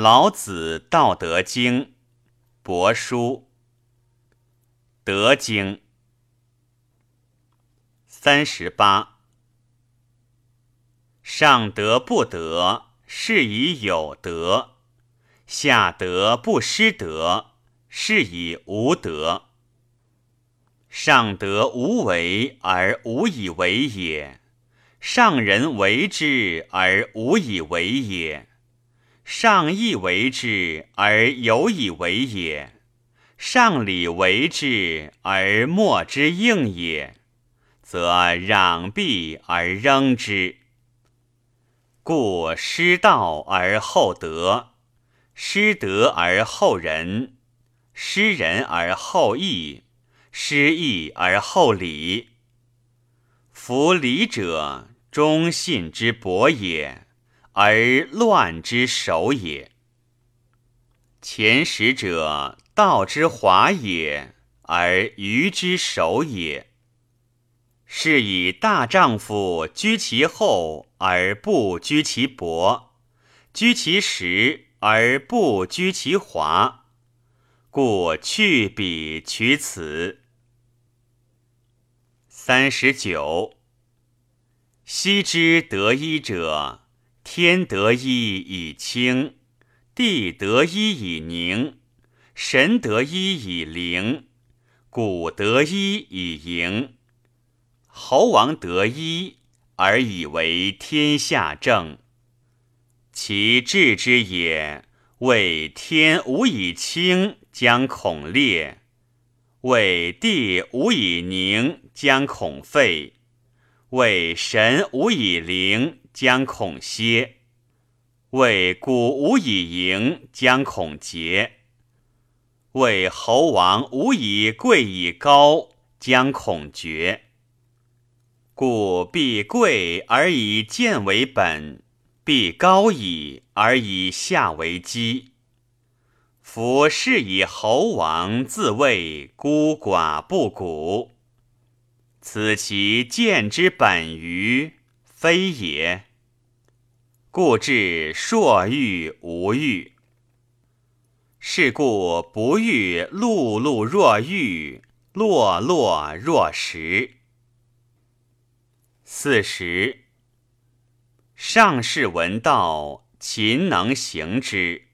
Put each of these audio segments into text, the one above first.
老子《道德经》帛书，德经三十八。上德不德，是以有德；下德不失德，是以无德。上德无为而无以为也，上人为之而无以为也。上义为之而有以为也，上礼为之而莫之应也，则攘臂而扔之。故失道而后德，失德而后仁，失仁而后义，失义而后礼。夫礼者，忠信之薄也。而乱之首也。前识者，道之华也，而愚之首也。是以大丈夫居其厚而不居其薄，居其实而不居其华。故去彼取此。三十九。昔之得一者。天得一以清，地得一以宁，神得一以灵，谷得一以盈，侯王得一而以为天下正。其治之也，为天无以清，将恐裂；为地无以宁，将恐废；为神无以灵。将恐歇，为古无以盈；将恐竭，为侯王无以贵以高；将恐绝。故必贵而以贱为本，必高矣而以下为基。夫是以侯王自谓孤寡不古，此其贱之本于？非也，故至硕欲无欲。是故不欲碌碌若玉，落落若石。四十。上士闻道，勤能行之；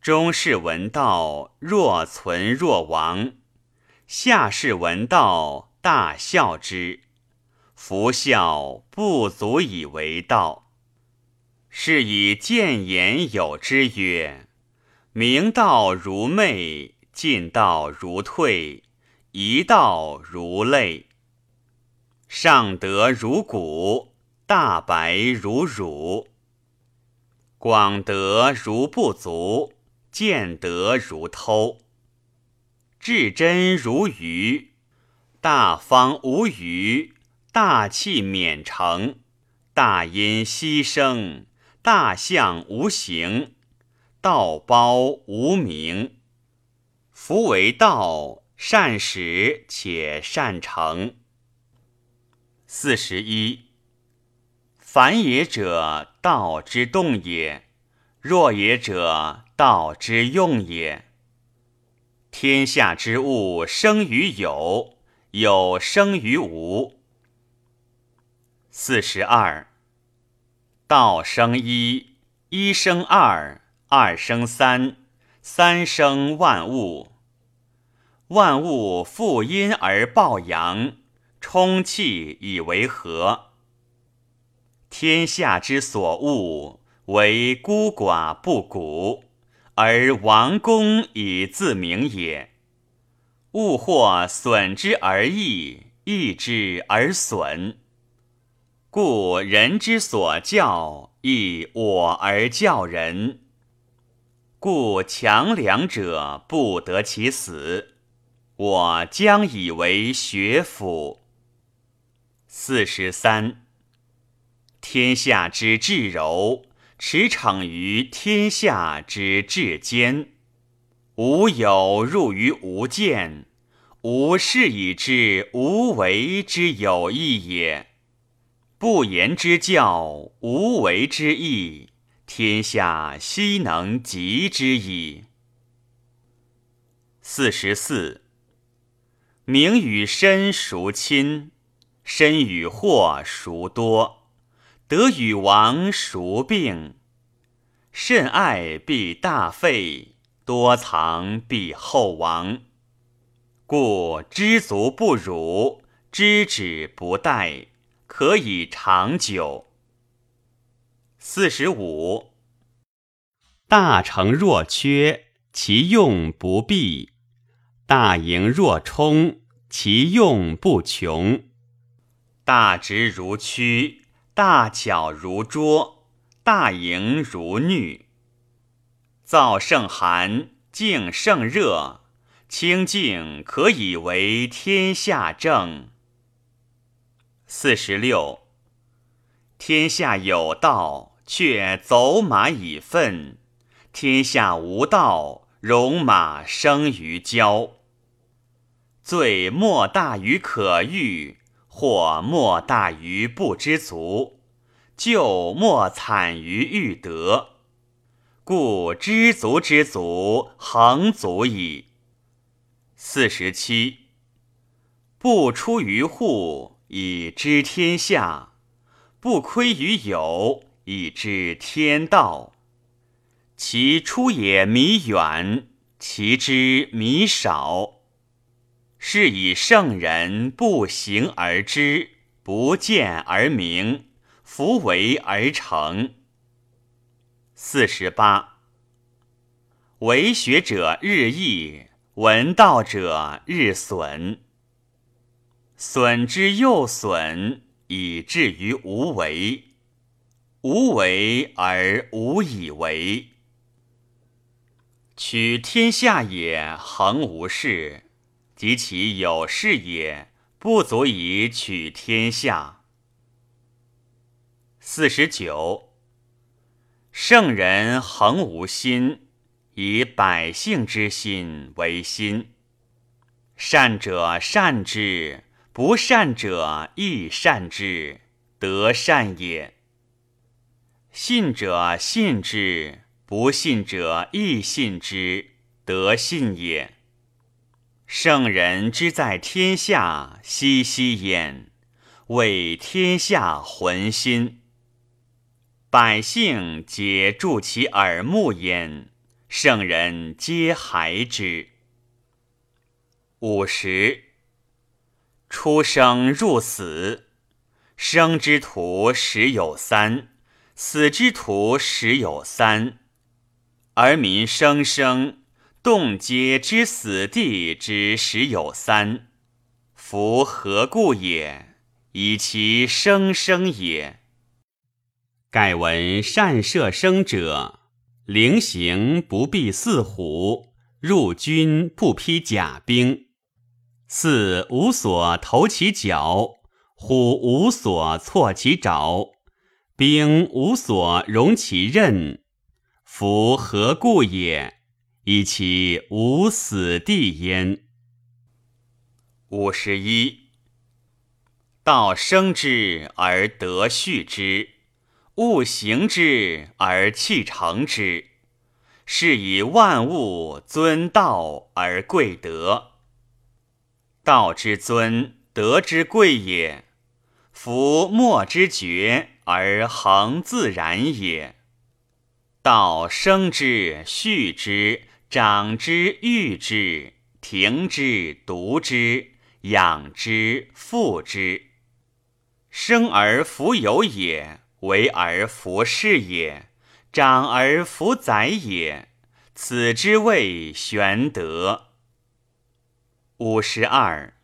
中士闻道，若存若亡；下士闻道，大笑之。夫孝不足以为道，是以谏言有之曰：明道如昧，进道如退，一道如泪。上德如谷，大白如辱，广德如不足，见德如偷，至真如愚，大方无余。大器免成，大音希声，大象无形，道包无名。夫为道，善始且善成。四十一。凡也者，道之动也；若也者，道之用也。天下之物，生于有，有生于无。四十二，道生一，一生二，二生三，三生万物。万物负阴而抱阳，充气以为和。天下之所恶，为孤寡不古，而王公以自明也。物或损之而益，益之而损。故人之所教，亦我而教人。故强梁者不得其死，我将以为学府。四十三。天下之至柔，驰骋于天下之至坚。无有入于无间，吾是以知无为之有益也。不言之教，无为之义，天下悉能及之矣。四十四，名与身孰亲？身与祸孰多？得与亡孰病？甚爱必大费，多藏必厚亡。故知足不辱，知止不殆，可以长久。四十五，大成若缺，其用不弊；大盈若冲，其用不穷。大直如曲，大巧如拙，大盈如虐。燥胜寒，静胜热，清静可以为天下正。四十六，天下有道，却走马以粪；天下无道，戎马生于郊。罪莫大于可欲。或莫大于不知足，就莫惨于欲得，故知足之足，恒足矣。四十七，不出于户，以知天下；不亏于有，以知天道。其出也弥远，其知弥少。是以圣人不行而知，不见而明，弗为而成。四十八，为学者日益，闻道者日损。损之又损，以至于无为。无为而无以为。取天下也，恒无事。及其有事也，不足以取天下。四十九，圣人恒无心，以百姓之心为心。善者善之，不善者亦善之，得善也。信者信之，不信者亦信之，得信也。圣人之在天下，熙熙焉，为天下浑心。百姓皆助其耳目焉，圣人皆孩之。五十，出生入死，生之徒十有三，死之徒十有三，而民生生。动皆之死地之十有三，夫何故也？以其生生也。盖闻善射生者，灵行不避四虎，入军不披甲兵。四无所投其脚，虎无所错其爪，兵无所容其刃。夫何故也？以其无死地焉。五十一，道生之而德畜之，物行之而气成之，是以万物尊道而贵德。道之尊，德之贵也。夫莫之绝而恒自然也。道生之，畜之。长之，育之，停之，独之，养之，复之。生而弗有也，为而弗是也，长而弗宰也。此之谓玄德。五十二。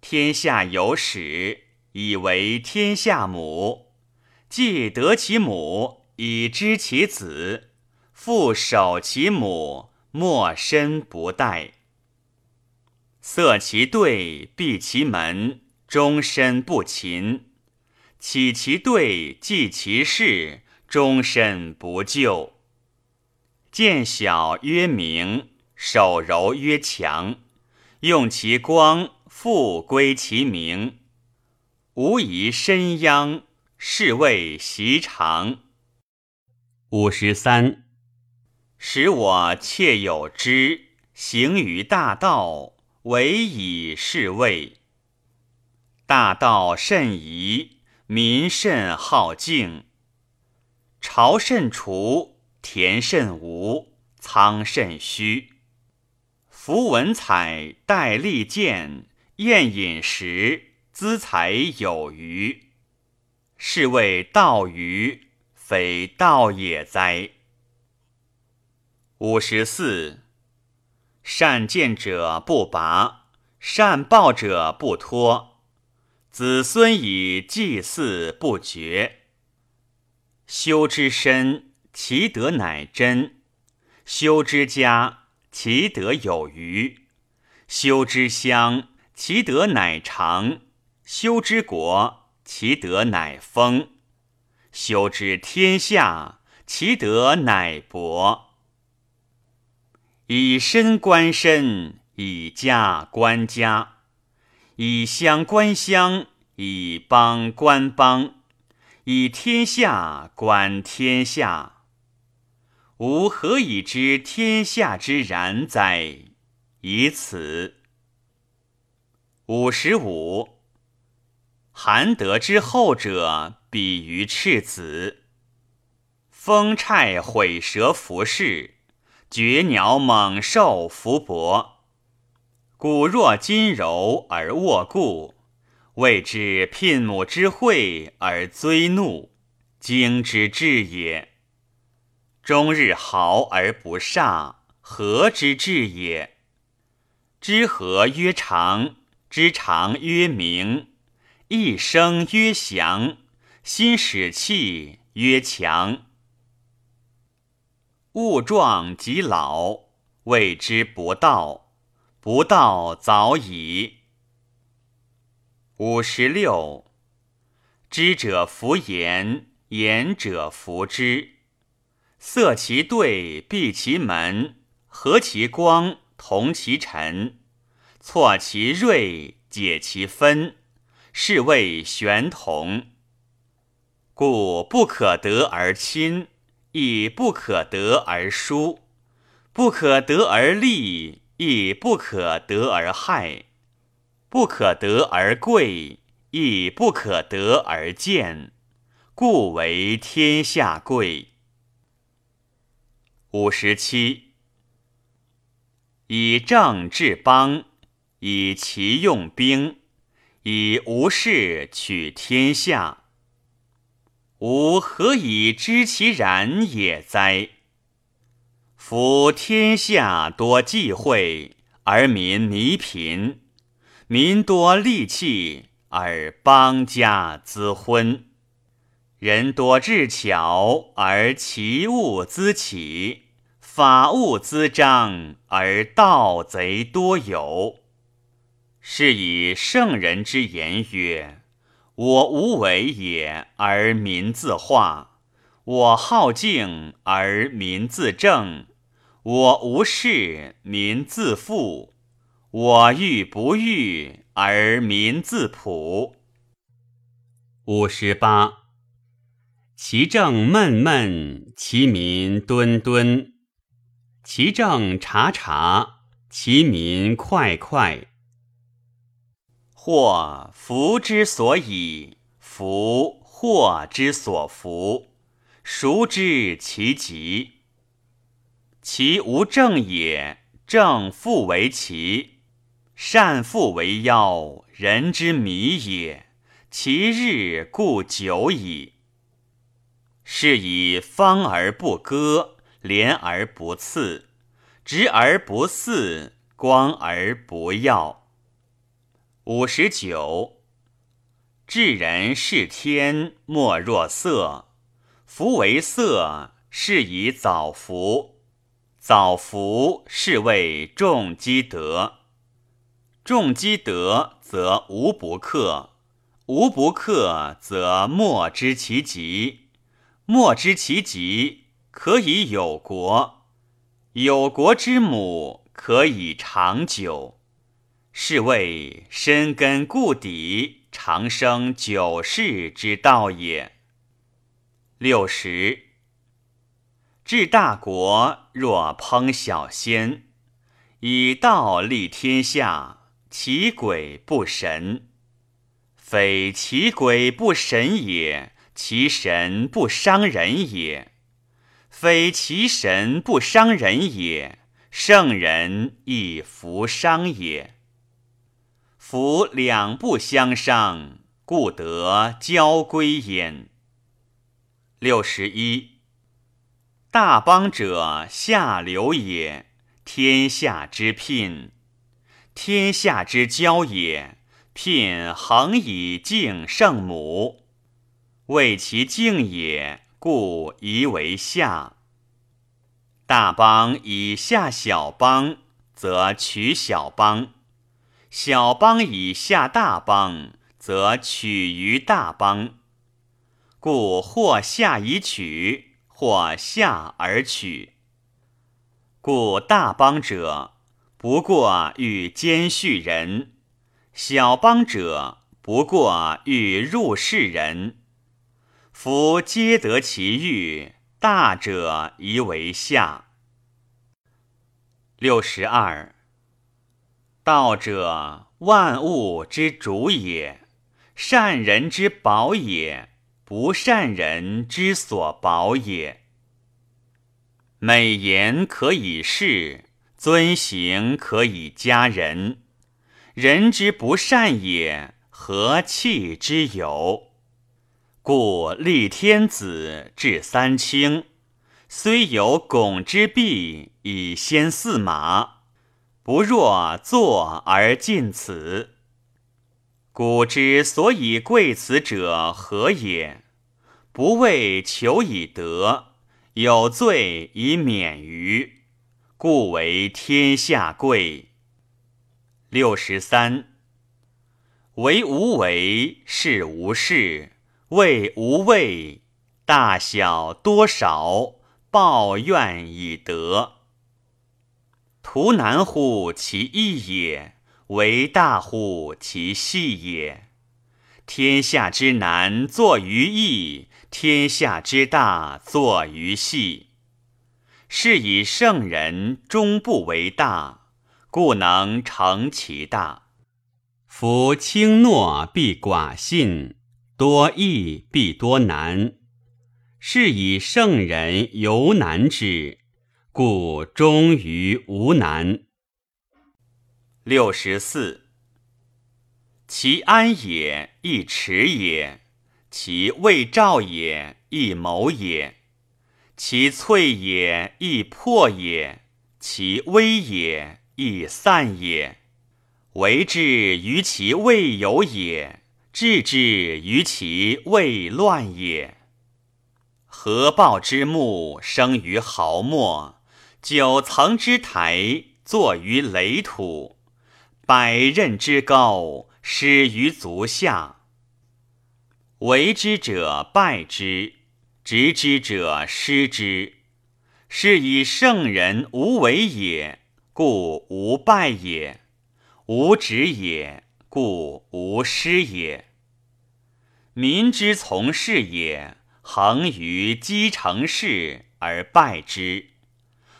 天下有始，以为天下母。既得其母，以知其子。父守其母，莫身不待；塞其兑，闭其门，终身不勤；起其兑，记其事，终身不救。见小曰明，守柔曰强，用其光，复归其明。无疑身殃，是谓习常。五十三，使我切有之，行于大道，唯以是谓。大道甚夷，民甚好径。朝甚除，田甚无，仓甚虚。夫文采，戴利剑，宴饮食，资财有余，是谓道余。非道也哉！五十四，善见者不拔，善报者不脱，子孙以祭祀不绝。修之身，其德乃真；修之家，其德有余；修之乡，其德乃长；修之国，其德乃丰。修之天下，其德乃博。以身观身，以家观家，以乡观乡，以邦观邦，以天下观天下。吾何以知天下之然哉？以此。五十五。含德之后者。比于赤子，风虿毁蛇伏士，绝鸟猛兽伏伯。骨若金柔而握固，谓之牝母之喙而追怒，惊之至也。终日嚎而不煞，何之至也？知和曰长，知长曰明，一生曰祥。心使气曰强，物壮即老，谓之不道。不道早已。五十六，知者弗言，言者弗知。塞其兑，闭其门，和其光，同其尘，错其锐，解其分，是谓玄同。故不可得而亲，亦不可得而疏；不可得而利，亦不可得而害；不可得而贵，亦不可得而贱。故为天下贵。五十七，以政治邦，以其用兵，以无事取天下。吾何以知其然也哉？夫天下多忌讳，而民弥贫；民多利器，而邦家滋昏；人多智巧，而其物滋起；法物滋彰，而盗贼多有。是以圣人之言曰。我无为也，而民自化；我好静，而民自正；我无事，民自富；我欲不欲，而民自朴。五十八，其政闷闷，其民敦敦；其政察察，其民快快。祸福之所以，福祸之所伏，孰知其极？其无正也，正复为奇，善复为妖，人之迷也。其日固久矣。是以方而不割，廉而不刺，直而不肆，光而不耀。五十九，治人是天，莫若色。夫为色，是以早服。早服，是谓重积德。重积德，则无不克；无不克，则莫知其极。莫知其极，可以有国；有国之母，可以长久。是谓深根固底，长生久世之道也。六十，治大国若烹小鲜，以道立天下，其鬼不神。非其鬼不神也，其神不伤人也。非其神不伤人也，圣人亦弗伤也。夫两不相伤，故得交归焉。六十一。大邦者，下流也，天下之聘，天下之交也。聘恒以敬圣母，为其敬也，故宜为下。大邦以下小邦，则取小邦；小邦以下大邦，则取于大邦。故或下以取，或下而取。故大邦者，不过欲兼续人。小邦者，不过欲入世人。夫皆得其欲，大者宜为下。六十二。道者，万物之主也，善人之宝也，不善人之所宝也。美言可以世，尊行可以加人。人之不善也，何气之有？故立天子，制三清，虽有拱之弊，以先驷马，不若坐而尽此。古之所以贵此者何也？不为求以得，有罪以免于，故为天下贵。六十三，为无为，是无事；为无畏，大小多少，报怨以德。图难乎其易也，为大乎其细也。天下之难，作于易；天下之大，作于细。是以圣人终不为大。故能成其大。夫轻诺必寡信，多易必多难。是以圣人犹难之，故终于无难。六十四。其安也，亦持也；其未兆也，亦谋也；其脆也，亦破也；其危也。亦散也，为之于其未有也，治之于其未乱也。合抱之木，生于毫末；九层之台，坐于垒土；百仞之高，失于足下。为之者败之，执之者失之。是以圣人无为也。故无败也，无止也，故无失也。民之从事也，恒于积成事而败之，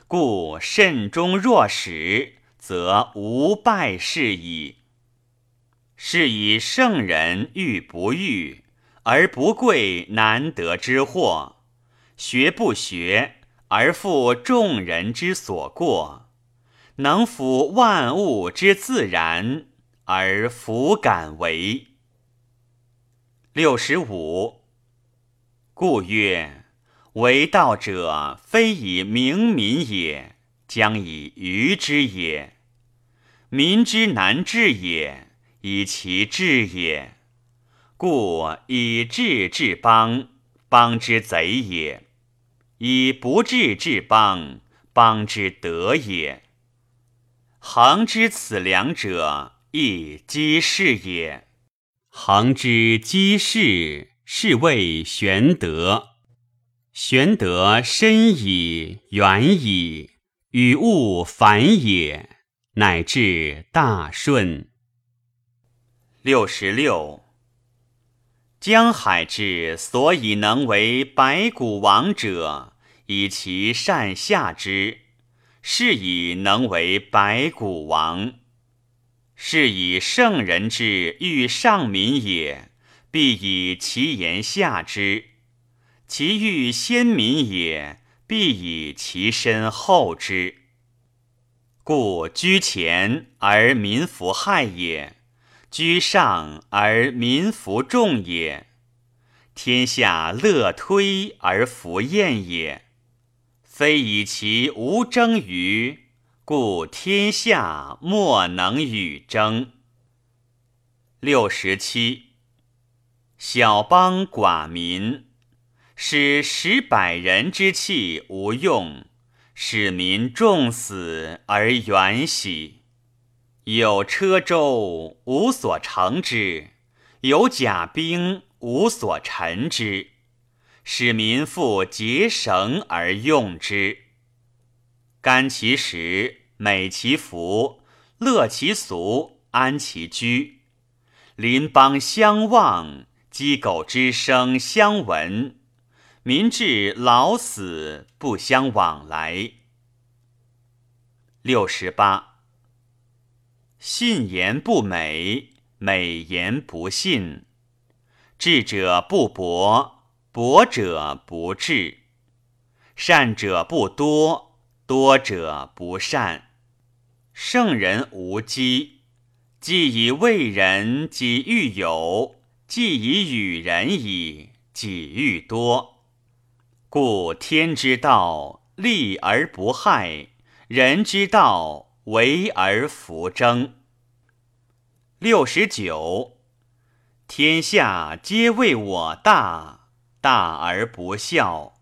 故慎终若始，则无败事矣。是以圣人欲不欲，而不贵难得之货；学不学，而复众人之所过。能抚万物之自然，而弗敢为。六十五。故曰：为道者，非以明民也，将以愚之也。民之难治也，以其治也。故以治治邦，邦之贼也；以不治治邦，邦之德也。恒之此两者，亦稽事也。恒之稽事，是谓玄德。玄德深矣，远矣，与物反也，乃至大顺。六十六。江海之所以能为百谷王者，以其善下之，是以能为百谷王。是以圣人之欲上民也，必以其言下之；其欲先民也，必以其身后之。故居前而民弗害也，居上而民弗重也。天下乐推而弗厌也，非以其无争于。故天下莫能与争。六十七，小邦寡民，使十百人之器无用，使民众死而远喜。有车舟无所乘之，有甲兵无所陈之，使民复结绳而用之。甘其食，美其服，乐其俗，安其居。邻邦相望，鸡狗之声相闻。民至老死不相往来。六十八。信言不美，美言不信。智者不博，博者不智。善者不多。多者不善，圣人无积，既以为人，己欲有；既以与人矣，己欲多。故天之道，利而不害；人之道，为而弗争。六十九，天下皆谓我大，大而不孝。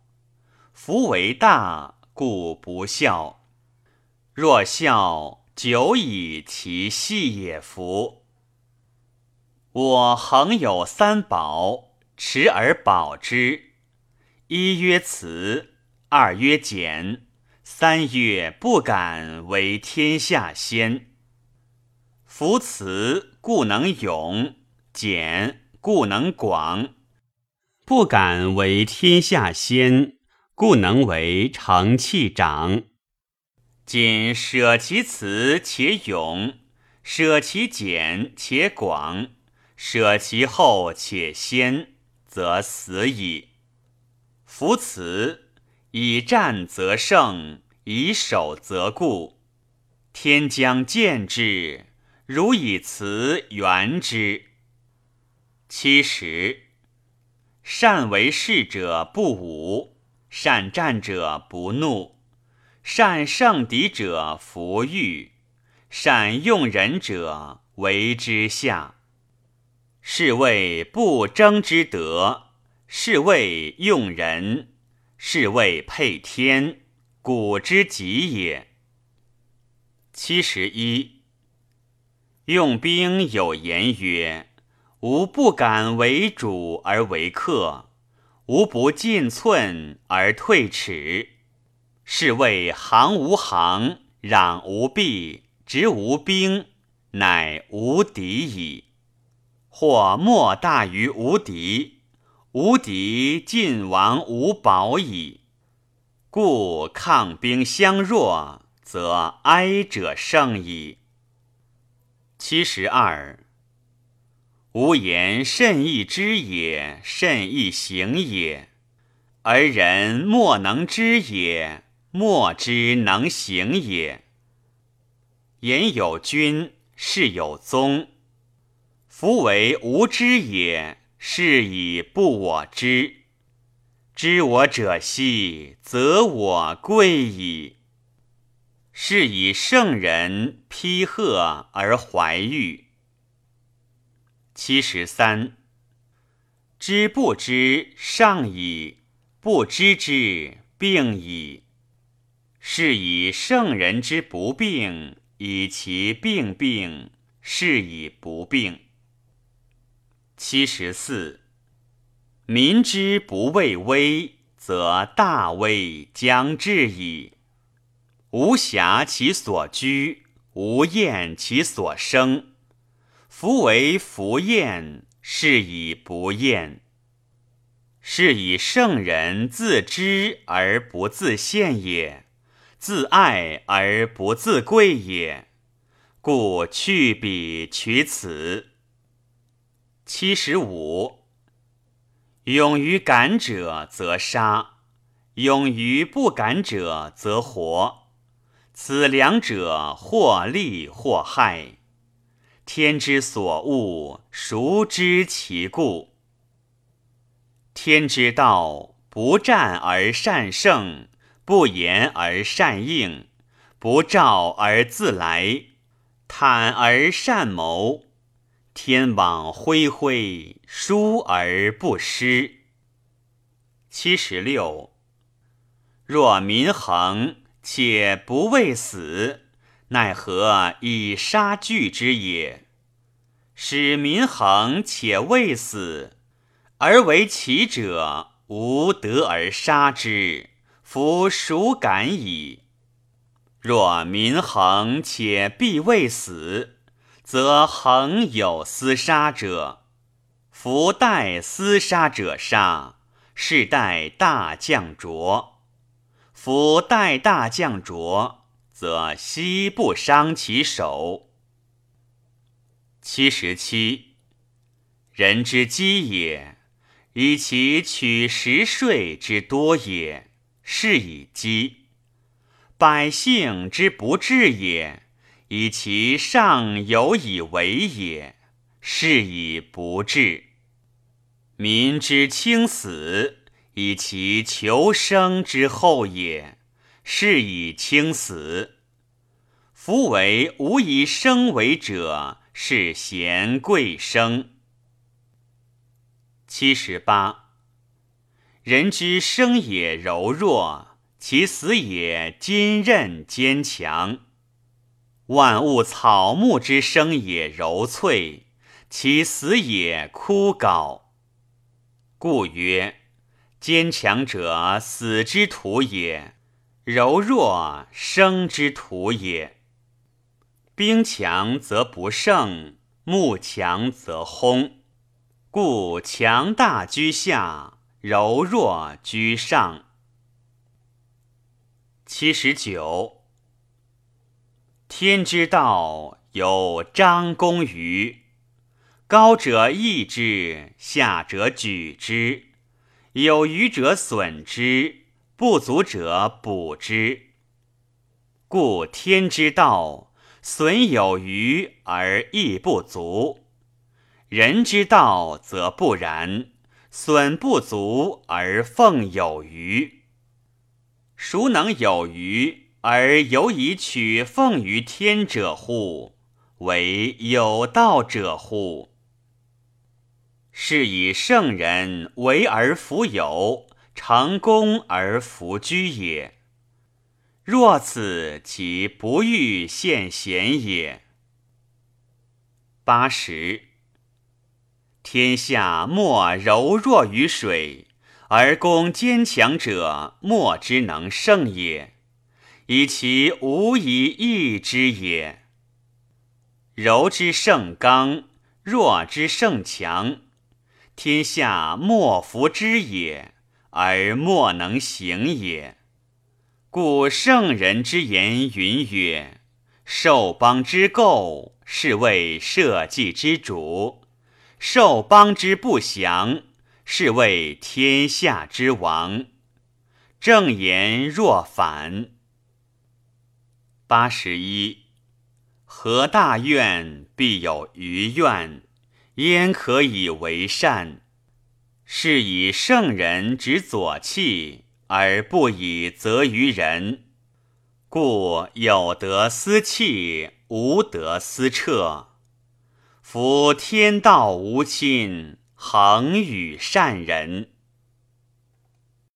夫为大。故不孝。若孝，久以其细也。夫我恒有三宝，持而保之：一曰慈，二曰俭，三曰不敢为天下先。夫慈，故能勇；俭，故能广；不敢为天下先。故能为成器长。今舍其辞且勇，舍其简且广，舍其后且先，则死矣。夫辞以战则胜，以守则固。天将见之，如以辞圆之。七十，善为士者不武。善战者不怒，善胜敌者弗欲，善用人者为之下。是谓不争之德，是谓用人，是谓配天，古之极也。七十一，用兵有言曰：“吾不敢为主而为客。”无不进寸而退尺，是谓行无行，攘无弊，执无兵，乃无敌矣。或莫大于无敌，无敌晋王无宝矣。故抗兵相弱，则哀者胜矣。七十二。吾言甚易知也，甚易行也，而人莫能知也，莫之能行也。言有君，事有宗。夫为无知也，是以不我知。知我者兮，则我贵矣。是以圣人披贺而怀玉。七十三，知不知上矣，不知之病矣。是以圣人之不病，以其病病，是以不病。七十四，民之不畏危，则大危将至矣。无暇其所居，无厌其所生。夫为弗厌，是以不厌。是以圣人自知而不自见也，自爱而不自贵也。故去彼取此。七十五。勇于敢者则杀，勇于不敢者则活。此两者，或利或害。天之所恶，孰知其故？天之道，不战而善胜，不言而善应，不召而自来，坦而善谋。天网恢恢，疏而不失。七十六。若民恒，且不畏死，奈何以杀惧之也？使民恒且未死，而为其者，无得而杀之，夫孰敢矣？若民恒且必未死。则恒有厮杀者，夫待厮杀者杀，是待大将浊；夫待大将浊，则悉不伤其手。七十七，人之饥也，以其取食税之多也，是以饥；百姓之不治也。以其上有以为也，是以不治；民之轻死，以其求生之后也，是以轻死。夫为无以生为者，是贤贵生。七十八，人之生也柔弱，其死也坚韧坚强。万物草木之生也柔脆，其死也枯槁。故曰：坚强者死之徒也，柔弱生之徒也。兵强则不胜，木强则轰。故强大居下，柔弱居上。七十九。天之道有张弓于高者抑之，下者举之，有余者损之，不足者补之。故天之道，损有余而益不足；人之道则不然，损不足而奉有余。孰能有余？而犹以取奉于天者乎？为有道者乎？是以圣人为而弗有，成功而弗居也。若此，其不欲现贤也。八十。天下莫柔弱于水，而攻坚强者，莫之能胜也。以其无以易之也。柔之胜刚，弱之胜强，天下莫服之也，而莫能行也。故圣人之言云曰：“受邦之垢，是谓社稷之主；受邦之不祥，是谓天下之王。”正言若反。八十一，何大愿必有余愿，焉可以为善？是以圣人执左契，而不以责于人。故有德思气，无德思彻。夫天道无亲，恒与善人。